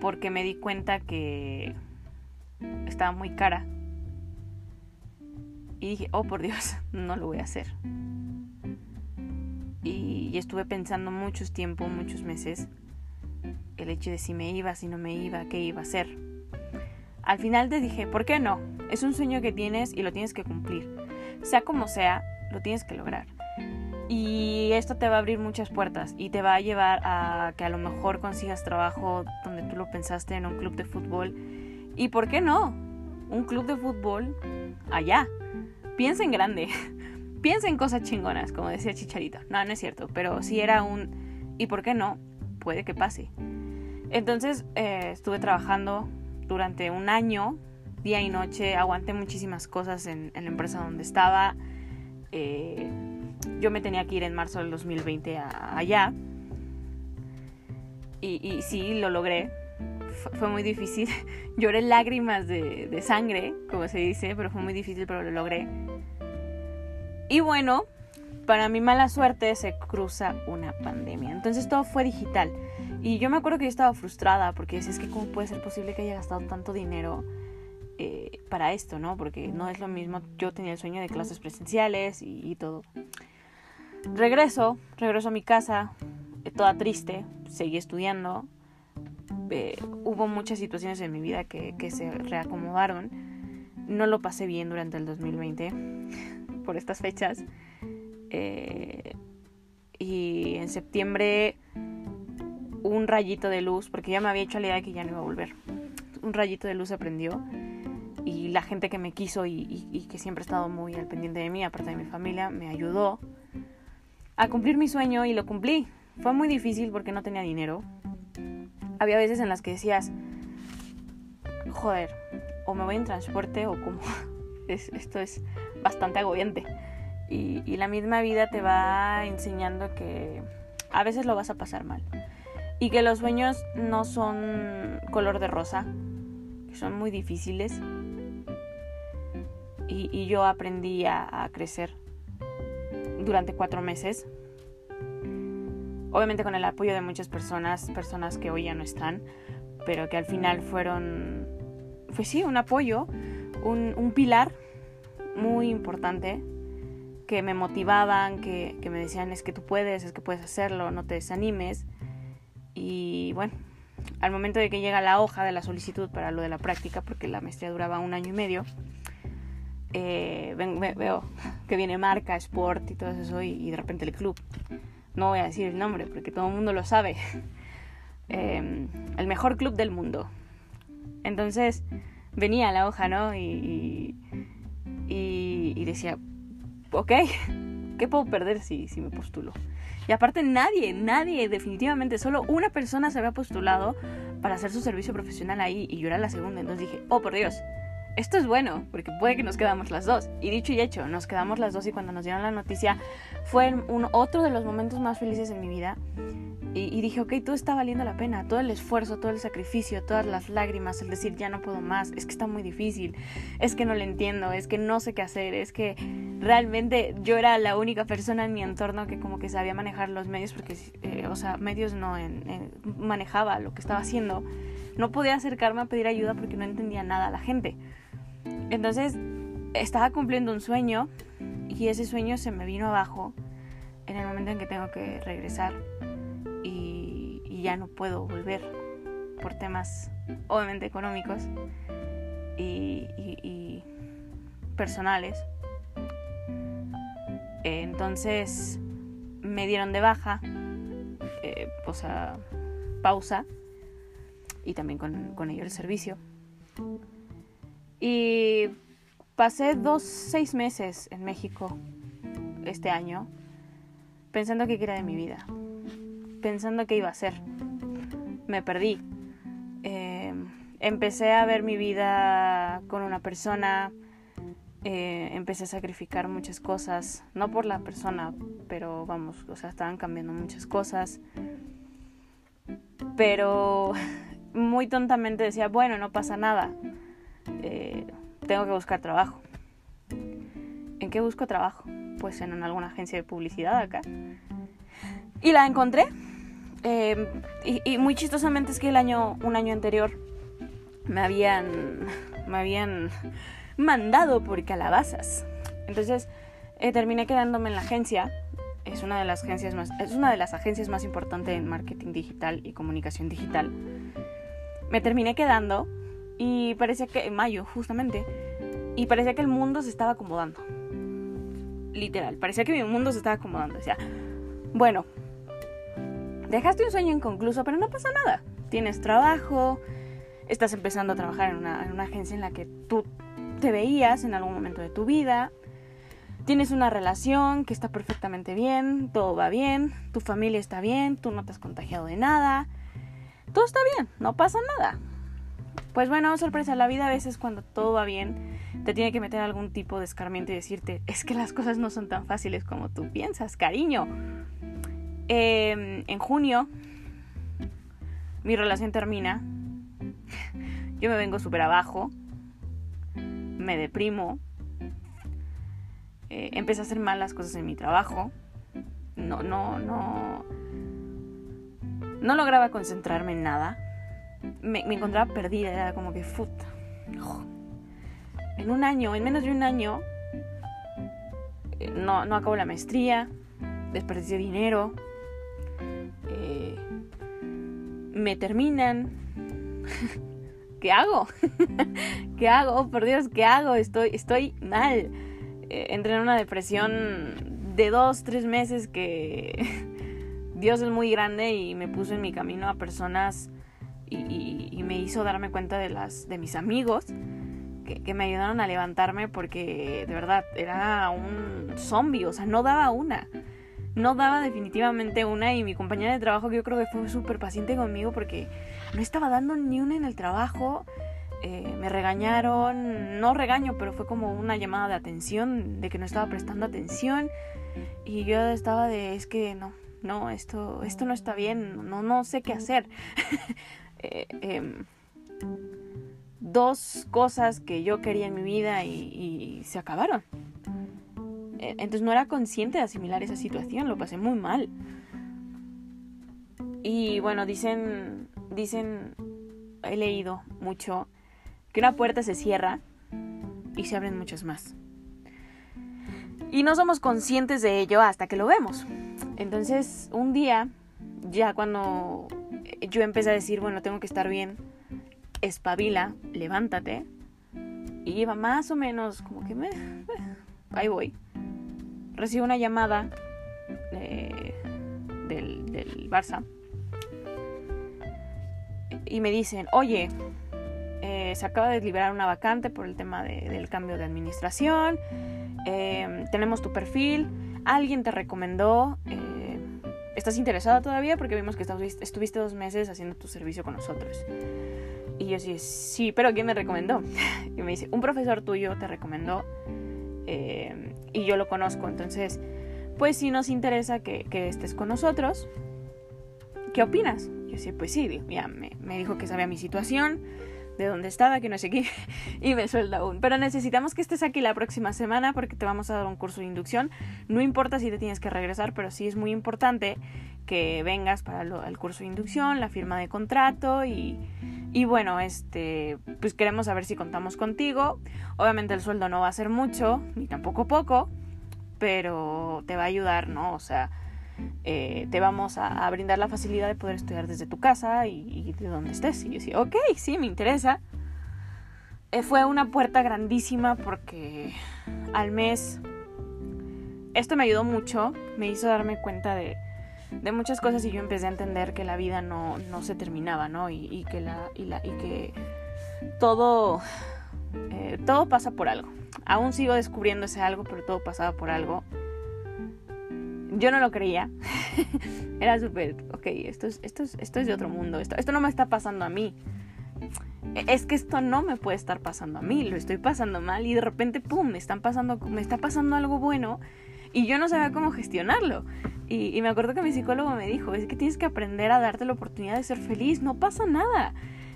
porque me di cuenta que estaba muy cara. Y dije, oh por Dios, [laughs] no lo voy a hacer. Y, estuve pensando muchos tiempo, muchos meses, el hecho de si me iba, si no me iba, qué iba a hacer. Al final te dije, ¿por qué no? Es un sueño que tienes y lo tienes que cumplir. Sea como sea, lo tienes que lograr. Y esto te va a abrir muchas puertas y te va a llevar a que a lo mejor consigas trabajo donde tú lo pensaste en un club de fútbol. ¿Y por qué no? Un club de fútbol allá. Piensa en grande. [laughs] Piensa en cosas chingonas, como decía Chicharito. No, no es cierto, pero si era un... ¿Y por qué no? Puede que pase. Entonces eh, estuve trabajando durante un año, día y noche, aguanté muchísimas cosas en, la empresa donde estaba. Eh, yo me tenía que ir en marzo del 2020 allá. Y, sí, lo logré. fue muy difícil. [laughs] Lloré lágrimas de, sangre, como se dice, pero fue muy difícil, pero lo logré. Y bueno, para mi mala suerte se cruza una pandemia. Entonces todo fue digital. Y yo me acuerdo que yo estaba frustrada porque decía, es que cómo puede ser posible que haya gastado tanto dinero eh, para esto, ¿no? Porque no es lo mismo, yo tenía el sueño de clases presenciales y, todo. Regreso, regreso a mi casa, eh, toda triste, seguí estudiando. Eh, hubo muchas situaciones en mi vida que, se reacomodaron no lo pasé bien durante el 2020 [laughs] por estas fechas. Eh, y en septiembre un rayito de luz, porque ya me había hecho la idea de que ya no iba a volver. Un rayito de luz se prendió y la gente que me quiso y, que siempre ha estado muy al pendiente de mí, aparte de mi familia, me ayudó a cumplir mi sueño y lo cumplí. Fue muy difícil porque no tenía dinero. Había veces en las que decías, joder, o me voy en transporte o como... [laughs] esto es bastante agobiante. Y, y la misma vida te va enseñando que a veces lo vas a pasar mal. Y que los sueños no son color de rosa, son muy difíciles y, yo aprendí a, crecer durante cuatro meses. Obviamente con el apoyo de muchas personas, personas que hoy ya no están, pero que al final fueron, pues sí, un apoyo, un, pilar muy importante que me motivaban, que, que, me decían es que tú puedes, es que puedes hacerlo, no te desanimes. Y bueno, al momento de que llega la hoja de la solicitud para lo de la práctica, porque la maestría duraba un año y medio, eh, veo [laughs] que viene marca, sport y todo eso y, de repente el club. No voy a decir el nombre porque todo el mundo lo sabe. [laughs] Em, el mejor club del mundo. Entonces venía la hoja, ¿no? Y, y, decía, ok, [laughs] ¿qué puedo perder si, si me postulo? Y aparte nadie, nadie, definitivamente, solo una persona se había postulado para hacer su servicio profesional ahí y yo era la segunda. Entonces dije, oh por Dios, esto es bueno, porque puede que nos quedamos las dos. Y dicho y hecho, nos quedamos las dos y cuando nos dieron la noticia fue un, otro de los momentos más felices en mi vida. Y, dije, ok, todo está valiendo la pena, todo el esfuerzo, todo el sacrificio, todas las lágrimas, el decir ya no puedo más, es que está muy difícil, es que no lo entiendo, es que no sé qué hacer, es que realmente yo era la única persona en mi entorno que como que sabía manejar los medios, porque, eh, o sea, medios no manejaba lo que estaba haciendo. No podía acercarme a pedir ayuda porque no entendía nada a la gente. Entonces estaba cumpliendo un sueño y ese sueño se me vino abajo en el momento en que tengo que regresar y, ya no puedo volver por temas obviamente económicos y, personales. Entonces me dieron de baja, eh, o sea, pausa y también con, con ello el servicio. Y pasé dos, seis meses en México este año pensando qué era de mi vida, pensando qué iba a hacer. Me perdí. Em, empecé a ver mi vida con una persona, eh, empecé a sacrificar muchas cosas, no por la persona, pero vamos, o sea, estaban cambiando muchas cosas. Pero [laughs] muy tontamente decía, bueno, no pasa nada eh, tengo que buscar trabajo. ¿En qué busco trabajo? Pues en alguna agencia de publicidad acá. Y la encontré. Eh, y, muy chistosamente es que el año, un año anterior me habían, me habían mandado por calabazas. Entonces eh, terminé quedándome en la agencia. Es una de las agencias más, es una de las agencias más importantes en marketing digital y comunicación digital. Me terminé quedando y parecía que, en mayo, justamente, y parecía que el mundo se estaba acomodando. Literal, parecía que mi mundo se estaba acomodando. Decía, bueno, dejaste un sueño inconcluso, pero no pasa nada. Tienes trabajo, estás empezando a trabajar en una, en una agencia en la que tú te veías en algún momento de tu vida. Tienes una relación que está perfectamente bien, todo va bien, tu familia está bien, tú no te has contagiado de nada. Todo está bien, no pasa nada. Pues bueno, sorpresa, la vida a veces cuando todo va bien te tiene que meter algún tipo de escarmiento y decirte, es que las cosas no son tan fáciles como tú piensas, cariño. Em, en junio mi relación termina, [laughs] yo me vengo súper abajo, me deprimo, eh, empecé a hacer mal las cosas en mi trabajo, no, no, no, no lograba concentrarme en nada me, encontraba perdida, era como que. En un año, en menos de un año, eh, no, no acabo la maestría, desperdicié dinero, eh, me terminan, [laughs] ¿qué hago? [laughs] ¿Qué hago? Oh, por Dios, ¿qué hago? Estoy, estoy mal. Eh, entré en una depresión de dos, tres meses que [laughs] Dios es muy grande y me puso en mi camino a personas y, me hizo darme cuenta de las de mis amigos que, que, me ayudaron a levantarme porque de verdad era un zombie, o sea, no daba una no daba definitivamente una y mi compañera de trabajo que yo creo que fue súper paciente conmigo porque no estaba dando ni una en el trabajo. Eh, me regañaron, no regaño, pero fue como una llamada de atención, de que no estaba prestando atención. Y yo estaba de, es que no, no, esto, esto no está bien, no, no sé qué hacer. [laughs] Eh, em, dos cosas que yo quería en mi vida y se acabaron. Eh, entonces no era consciente de asimilar esa situación, lo pasé muy mal. Y bueno, dicen, dicen, he leído mucho, que una puerta se cierra y se abren muchas más. Y no somos conscientes de ello hasta que lo vemos. Entonces, un día, ya cuando yo empecé a decir, bueno, tengo que estar bien, espabila, levántate, y iba más o menos como que me... Ahí voy recibo una llamada del, del, Barça. Y me dicen, oye, eh, se acaba de liberar una vacante por el tema del cambio de administración, em, tenemos tu perfil, alguien te recomendó, eh, ¿estás interesada todavía? Porque vimos que estuviste dos meses haciendo tu servicio con nosotros. Y yo sí, sí, pero ¿quién me recomendó? [laughs] Y me dice, un profesor tuyo te recomendó eh, y yo lo conozco. Entonces, pues si nos interesa que, estés con nosotros. ¿Qué opinas? Yo decía, pues sí, ya me dijo que sabía mi situación, de dónde estaba, que no sé qué, [laughs] y me suelda aún. Pero necesitamos que estés aquí la próxima semana porque te vamos a dar un curso de inducción. No importa si te tienes que regresar, pero sí es muy importante que vengas para el curso de inducción, la firma de contrato y, y bueno, este, pues queremos saber si contamos contigo. Obviamente el sueldo no va a ser mucho, ni tampoco poco, pero te va a ayudar, ¿no? O sea, eh, te vamos a, brindar la facilidad de poder estudiar desde tu casa y, de donde estés. Y yo decía, ok, sí, me interesa. Eh, fue una puerta grandísima porque al mes esto me ayudó mucho, me hizo darme cuenta de, muchas cosas y yo empecé a entender que la vida no, no se terminaba, ¿no? Y, que, y, la, y que todo, eh, todo pasa por algo. Aún sigo descubriendo ese algo, pero todo pasaba por algo. Yo no lo creía. [laughs] Era súper, ok, esto es, esto, es, esto es de otro mundo, esto, esto no me está pasando a mí. Es que esto no me puede estar pasando a mí, lo estoy pasando mal y de repente, ¡pum!, me, están pasando, me está pasando algo bueno y yo no sabía cómo gestionarlo. Y, me acuerdo que mi psicólogo me dijo, es que tienes que aprender a darte la oportunidad de ser feliz, no pasa nada.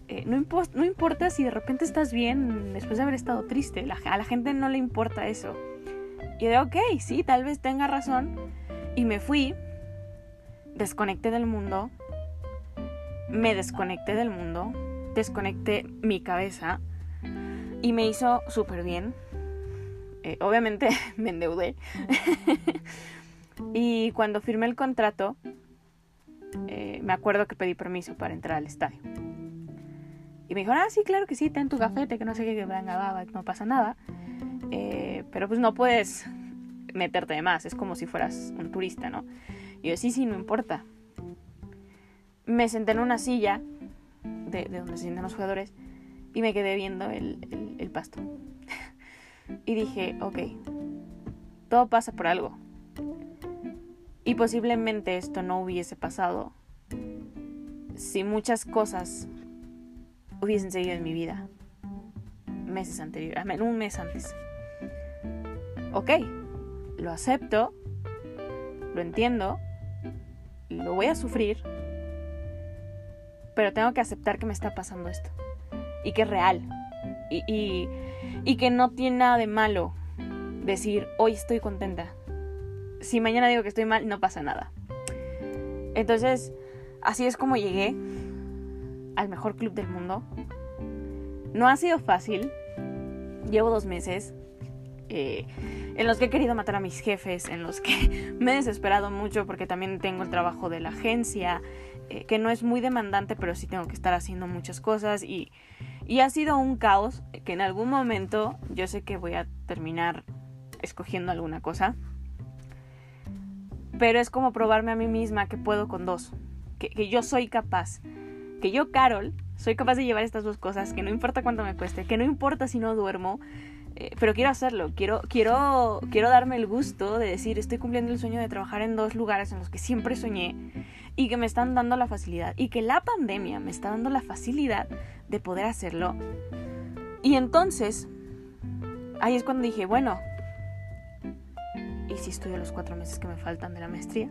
Eh, no, no, importa si de repente estás bien después de haber estado triste, a la gente no le importa eso. Y de, ok, sí, tal vez tenga razón. Y me fui, desconecté del mundo, me desconecté del mundo, desconecté mi cabeza y me hizo súper bien. Eh, obviamente [laughs] me endeudé. [laughs] Y cuando firmé el contrato, eh, me acuerdo que pedí permiso para entrar al estadio. Y me dijo, ah, sí, claro que sí, ten tu gafete, que no sé qué, que no pasa nada. Eh, pero pues no puedes meterte de más, es como si fueras un turista, ¿no? Y yo, sí, sí, no importa. Me senté en una silla de, donde se sientan los jugadores y me quedé viendo el, pasto. [laughs] y dije, ok, todo pasa por algo. Y posiblemente esto no hubiese pasado si muchas cosas hubiesen seguido en mi vida meses anteriores, un mes antes. Ok, lo acepto, lo entiendo, lo voy a sufrir, pero tengo que aceptar que me está pasando esto y que es real y, y, que no tiene nada de malo decir hoy estoy contenta si mañana digo que estoy mal, no pasa nada. Entonces, así es como llegué al mejor club del mundo. No ha sido fácil. Llevo dos meses eh, en los que he querido matar a mis jefes, en los que [laughs] me he desesperado mucho porque también tengo el trabajo de la agencia, eh, que no es muy demandante, pero sí tengo que estar haciendo muchas cosas y, Y ha sido un caos que en algún momento yo sé que voy a terminar escogiendo alguna cosa. Pero es como probarme a mí misma que puedo con dos. Que, que yo soy capaz. Que yo, Carol, soy capaz de llevar estas dos cosas. Que no importa cuánto me cueste. Que no importa si no duermo. Eh, pero quiero hacerlo. Quiero, quiero, quiero darme el gusto de decir, estoy cumpliendo el sueño de trabajar en dos lugares en los que siempre soñé. Y que me están dando la facilidad. Y que la pandemia me está dando la facilidad de poder hacerlo. Y entonces, ahí es cuando dije, bueno, ¿y si estudio los cuatro meses que me faltan de la maestría?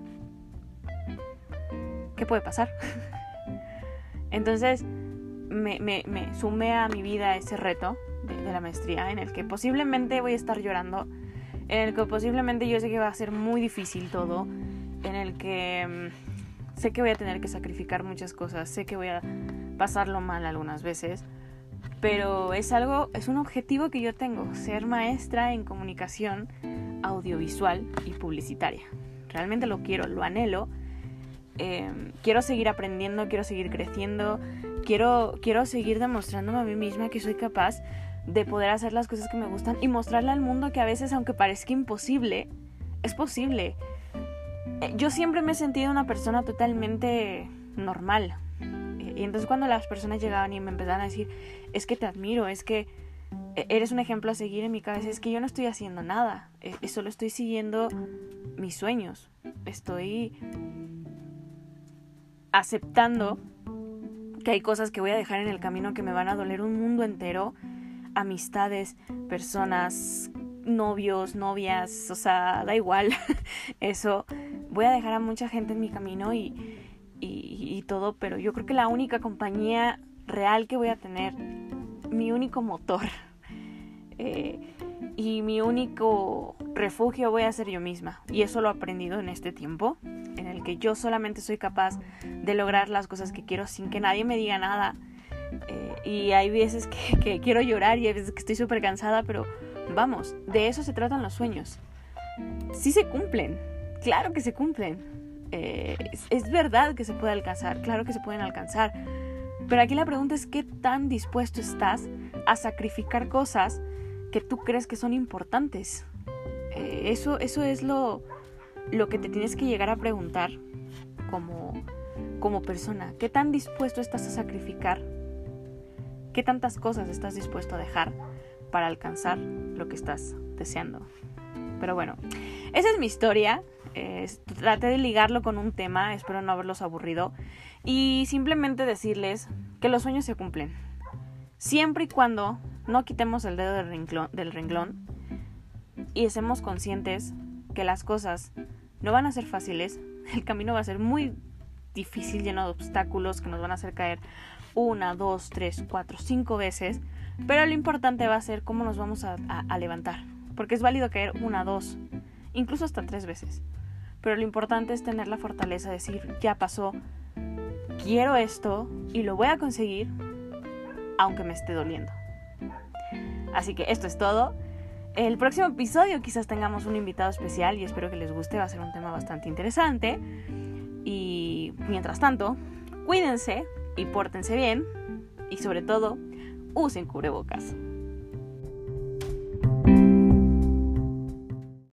¿Qué puede pasar? [laughs] entonces, me, sumé a mi vida ese reto de, la maestría en el que posiblemente voy a estar llorando, en el que posiblemente yo sé que va a ser muy difícil todo, en el que mm, sé que voy a tener que sacrificar muchas cosas, sé que voy a pasarlo mal algunas veces, pero es algo, es un objetivo que yo tengo, ser maestra en comunicación audiovisual y publicitaria. Realmente lo quiero, lo anhelo. Eh, quiero seguir aprendiendo, quiero seguir creciendo, quiero, quiero seguir demostrándome a mí misma que soy capaz de poder hacer las cosas que me gustan y mostrarle al mundo que a veces, aunque parezca imposible, es posible. Eh, yo siempre me he sentido una persona totalmente normal, y entonces cuando las personas llegaban y me empezaban a decir, es que te admiro, es que e-, eres un ejemplo a seguir en mi cabeza, es que yo no estoy haciendo nada, solo estoy siguiendo mis sueños, estoy aceptando que hay cosas que voy a dejar en el camino que me van a doler un mundo entero, amistades, personas, novios, novias, o sea, da igual, [laughs] eso, voy a dejar a mucha gente en mi camino y, y, todo, pero yo creo que la única compañía real que voy a tener, mi único motor [laughs] eh, y mi único refugio voy a ser yo misma. Y eso lo he aprendido en este tiempo, en el que yo solamente soy capaz de lograr las cosas que quiero sin que nadie me diga nada. Eh, y hay veces que, [laughs] que, quiero llorar y hay veces que estoy súper cansada, pero vamos, de eso se tratan los sueños. Sí se cumplen, claro que se cumplen eh, es, verdad que se puede alcanzar, claro que se pueden alcanzar, pero aquí la pregunta es qué tan dispuesto estás a sacrificar cosas que tú crees que son importantes. Eh, eso, eso es lo, lo que te tienes que llegar a preguntar como, como persona. ¿Qué tan dispuesto estás a sacrificar? ¿Qué tantas cosas estás dispuesto a dejar para alcanzar lo que estás deseando? Pero bueno, esa es mi historia. Traté de ligarlo con un tema, espero no haberlos aburrido. Y simplemente decirles que los sueños se cumplen. Siempre y cuando no quitemos el dedo del renglón, del renglón y estemos conscientes que las cosas no van a ser fáciles, el camino va a ser muy difícil, lleno de obstáculos que nos van a hacer caer una, dos, tres, cuatro, cinco veces, pero lo importante va a ser cómo nos vamos a, levantar, porque es válido caer una, dos, incluso hasta tres veces. Pero lo importante es tener la fortaleza de decir, ya pasó, quiero esto y lo voy a conseguir aunque me esté doliendo. Así que esto es todo. El próximo episodio quizás tengamos un invitado especial y espero que les guste, va a ser un tema bastante interesante. Y mientras tanto, cuídense y pórtense bien y sobre todo, usen cubrebocas.